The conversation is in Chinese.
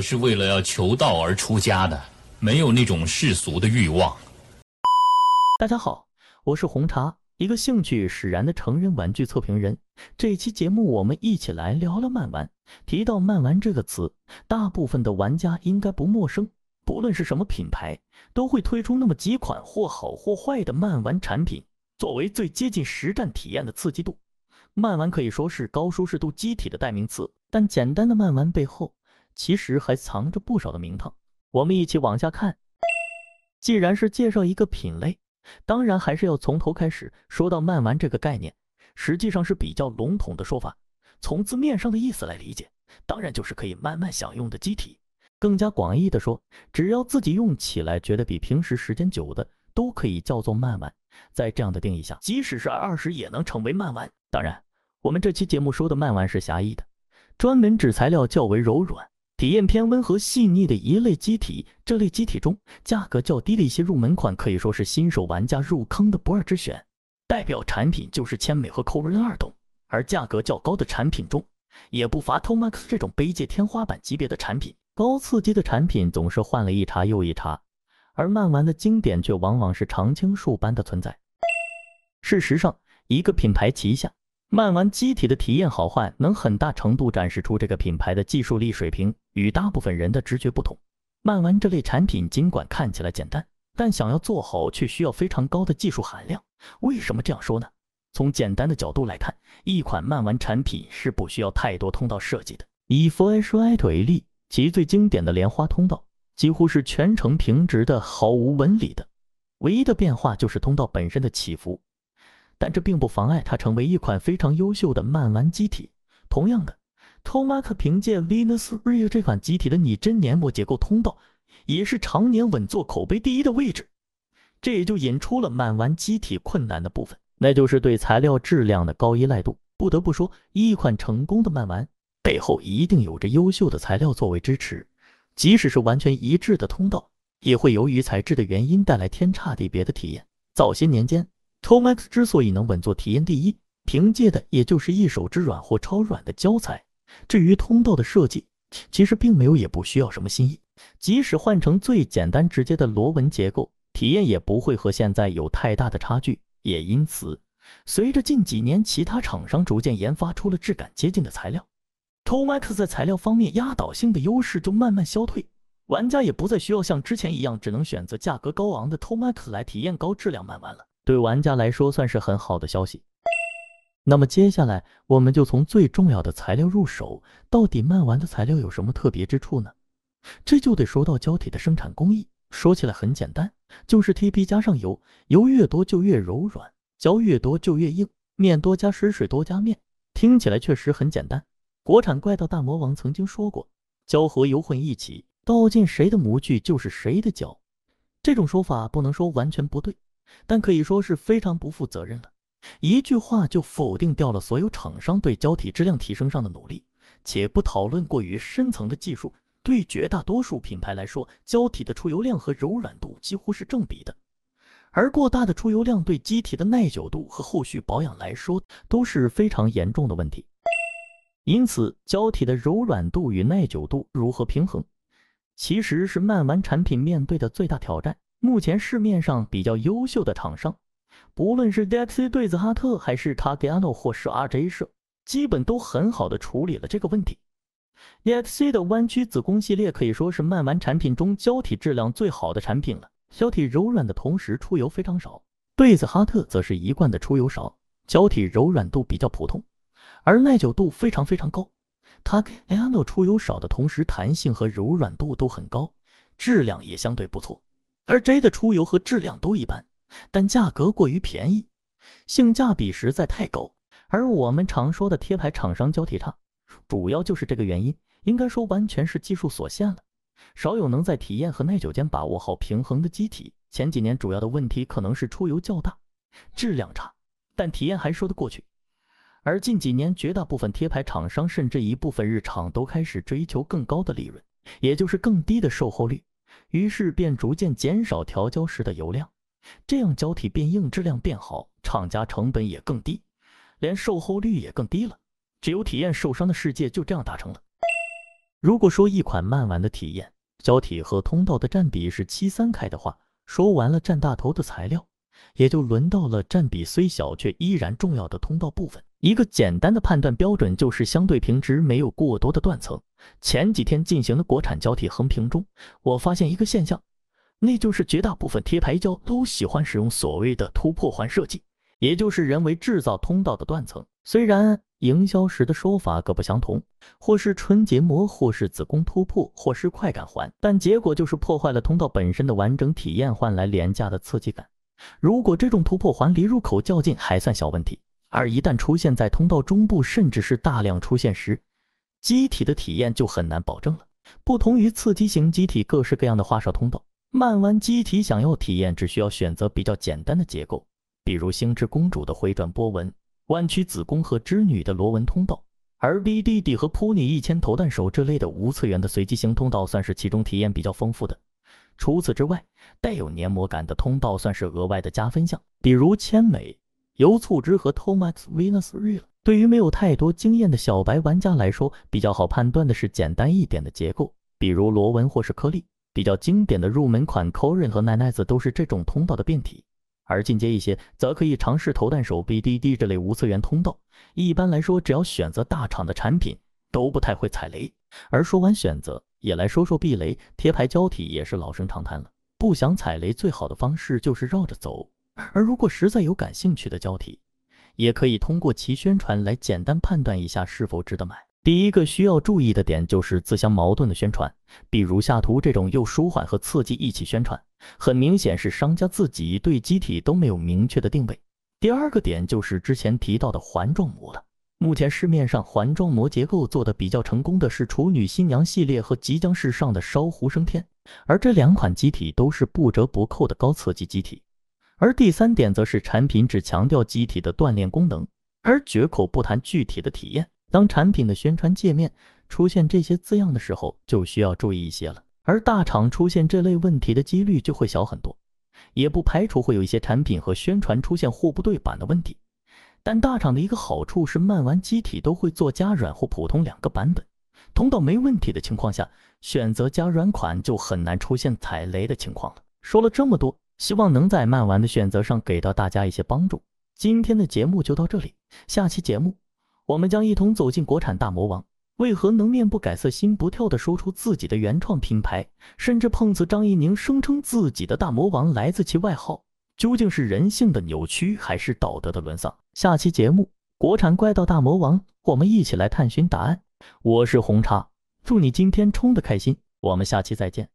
是为了要求道而出家的，没有那种世俗的欲望。大家好，我是红茶，一个兴趣使然的成人玩具测评人。这期节目我们一起来聊聊漫玩。提到漫玩这个词，大部分的玩家应该不陌生。不论是什么品牌，都会推出那么几款或好或坏的漫玩产品，作为最接近实战体验的刺激度。漫玩可以说是高舒适度机体的代名词，但简单的漫玩背后，其实还藏着不少的名堂。我们一起往下看。既然是介绍一个品类，当然还是要从头开始。说到漫玩这个概念，实际上是比较笼统的说法。从字面上的意思来理解，当然就是可以慢慢享用的机体。更加广义的说，只要自己用起来觉得比平时时间久的，都可以叫做漫玩。在这样的定义下，即使是二十也能成为漫玩。当然，我们这期节目说的漫玩是狭义的，专门指材料较为柔软、体验偏温和细腻的一类机体。这类机体中，价格较低的一些入门款可以说是新手玩家入坑的不二之选。代表产品就是千美和 Cover 二等，而价格较高的产品中，也不乏 Tomax 这种卑界天花板级别的产品。高刺激的产品总是换了一茬又一茬，而漫玩的经典却往往是常青树般的存在。事实上，一个品牌旗下漫玩机体的体验好坏，能很大程度展示出这个品牌的技术力水平与大部分人的直觉不同。漫玩这类产品尽管看起来简单，但想要做好却需要非常高的技术含量。为什么这样说呢？从简单的角度来看，一款漫玩产品是不需要太多通道设计的。以 Flashlight 为例，其最经典的莲花通道几乎是全程平直的，毫无纹理的，唯一的变化就是通道本身的起伏。但这并不妨碍它成为一款非常优秀的漫玩机体。同样的，Tomac 凭借 Venus Ray 这款机体的拟真黏膜结构通道，也是常年稳坐口碑第一的位置。这也就引出了漫玩机体困难的部分，那就是对材料质量的高依赖度。不得不说，一款成功的漫玩背后一定有着优秀的材料作为支持，即使是完全一致的通道，也会由于材质的原因带来天差地别的体验。早些年间，Tomax 之所以能稳坐体验第一，凭借的也就是一手之软或超软的胶材。至于通道的设计，其实并没有也不需要什么新意，即使换成最简单直接的螺纹结构。体验也不会和现在有太大的差距，也因此，随着近几年其他厂商逐渐研发出了质感接近的材料，Tomax 在材料方面压倒性的优势就慢慢消退，玩家也不再需要像之前一样只能选择价格高昂的 Tomax 来体验高质量漫玩了。对玩家来说算是很好的消息。那么接下来我们就从最重要的材料入手，到底漫玩的材料有什么特别之处呢？这就得说到胶体的生产工艺。说起来很简单，就是 TP 加上油，油越多就越柔软，胶越多就越硬，面多加水，水多加面。听起来确实很简单。国产怪盗大魔王曾经说过，胶和油混一起，倒进谁的模具就是谁的胶。这种说法不能说完全不对，但可以说是非常不负责任了。一句话就否定掉了所有厂商对胶体质量提升上的努力。且不讨论过于深层的技术。对绝大多数品牌来说，胶体的出油量和柔软度几乎是正比的，而过大的出油量对机体的耐久度和后续保养来说都是非常严重的问题。因此，胶体的柔软度与耐久度如何平衡，其实是漫玩产品面对的最大挑战。目前市面上比较优秀的厂商，不论是 DXC 对子哈特，还是 Kagano 或是 RJ 社，基本都很好的处理了这个问题。EXC 的弯曲子宫系列可以说是漫玩产品中胶体质量最好的产品了。胶体柔软的同时出油非常少，对子哈特则是一贯的出油少，胶体柔软度比较普通，而耐久度非常非常高。它 a n o 出油少的同时弹性和柔软度都很高，质量也相对不错。而 J 的出油和质量都一般，但价格过于便宜，性价比实在太高。而我们常说的贴牌厂商胶体差。主要就是这个原因，应该说完全是技术所限了，少有能在体验和耐久间把握好平衡的机体。前几年主要的问题可能是出油较大，质量差，但体验还说得过去。而近几年绝大部分贴牌厂商，甚至一部分日厂都开始追求更高的利润，也就是更低的售后率，于是便逐渐减少调胶时的油量，这样胶体变硬，质量变好，厂家成本也更低，连售后率也更低了。只有体验受伤的世界就这样达成了。如果说一款慢玩的体验，胶体和通道的占比是七三开的话，说完了占大头的材料，也就轮到了占比虽小却依然重要的通道部分。一个简单的判断标准就是相对平直，没有过多的断层。前几天进行的国产胶体横屏中，我发现一个现象，那就是绝大部分贴牌胶都喜欢使用所谓的突破环设计。也就是人为制造通道的断层，虽然营销时的说法各不相同，或是纯结膜，或是子宫突破，或是快感环，但结果就是破坏了通道本身的完整体验，换来廉价的刺激感。如果这种突破环离入口较近，还算小问题；而一旦出现在通道中部，甚至是大量出现时，机体的体验就很难保证了。不同于刺激型机体各式各样的花哨通道，慢弯机体想要体验，只需要选择比较简单的结构。比如星之公主的回转波纹、弯曲子宫和织女的螺纹通道，而 BDD 和扑你一千投弹手这类的无次元的随机型通道算是其中体验比较丰富的。除此之外，带有黏膜感的通道算是额外的加分项，比如千美、油醋汁和 Tomax Venusree。对于没有太多经验的小白玩家来说，比较好判断的是简单一点的结构，比如螺纹或是颗粒。比较经典的入门款 Corin 和奈奈子都是这种通道的变体。而进阶一些，则可以尝试投弹手 BDD 这类无次元通道。一般来说，只要选择大厂的产品，都不太会踩雷。而说完选择，也来说说避雷。贴牌胶体也是老生常谈了，不想踩雷，最好的方式就是绕着走。而如果实在有感兴趣的胶体，也可以通过其宣传来简单判断一下是否值得买。第一个需要注意的点就是自相矛盾的宣传，比如下图这种又舒缓和刺激一起宣传，很明显是商家自己对机体都没有明确的定位。第二个点就是之前提到的环状膜了。目前市面上环状膜结构做的比较成功的是处女新娘系列和即将试上的烧壶升天，而这两款机体都是不折不扣的高刺激机体。而第三点则是产品只强调机体的锻炼功能，而绝口不谈具体的体验。当产品的宣传界面出现这些字样的时候，就需要注意一些了。而大厂出现这类问题的几率就会小很多，也不排除会有一些产品和宣传出现货不对版的问题。但大厂的一个好处是，慢玩机体都会做加软或普通两个版本，通道没问题的情况下，选择加软款就很难出现踩雷的情况了。说了这么多，希望能在慢玩的选择上给到大家一些帮助。今天的节目就到这里，下期节目。我们将一同走进国产大魔王，为何能面不改色心不跳的说出自己的原创品牌，甚至碰瓷张怡宁声称自己的大魔王来自其外号，究竟是人性的扭曲还是道德的沦丧？下期节目，国产怪盗大魔王，我们一起来探寻答案。我是红茶，祝你今天冲的开心，我们下期再见。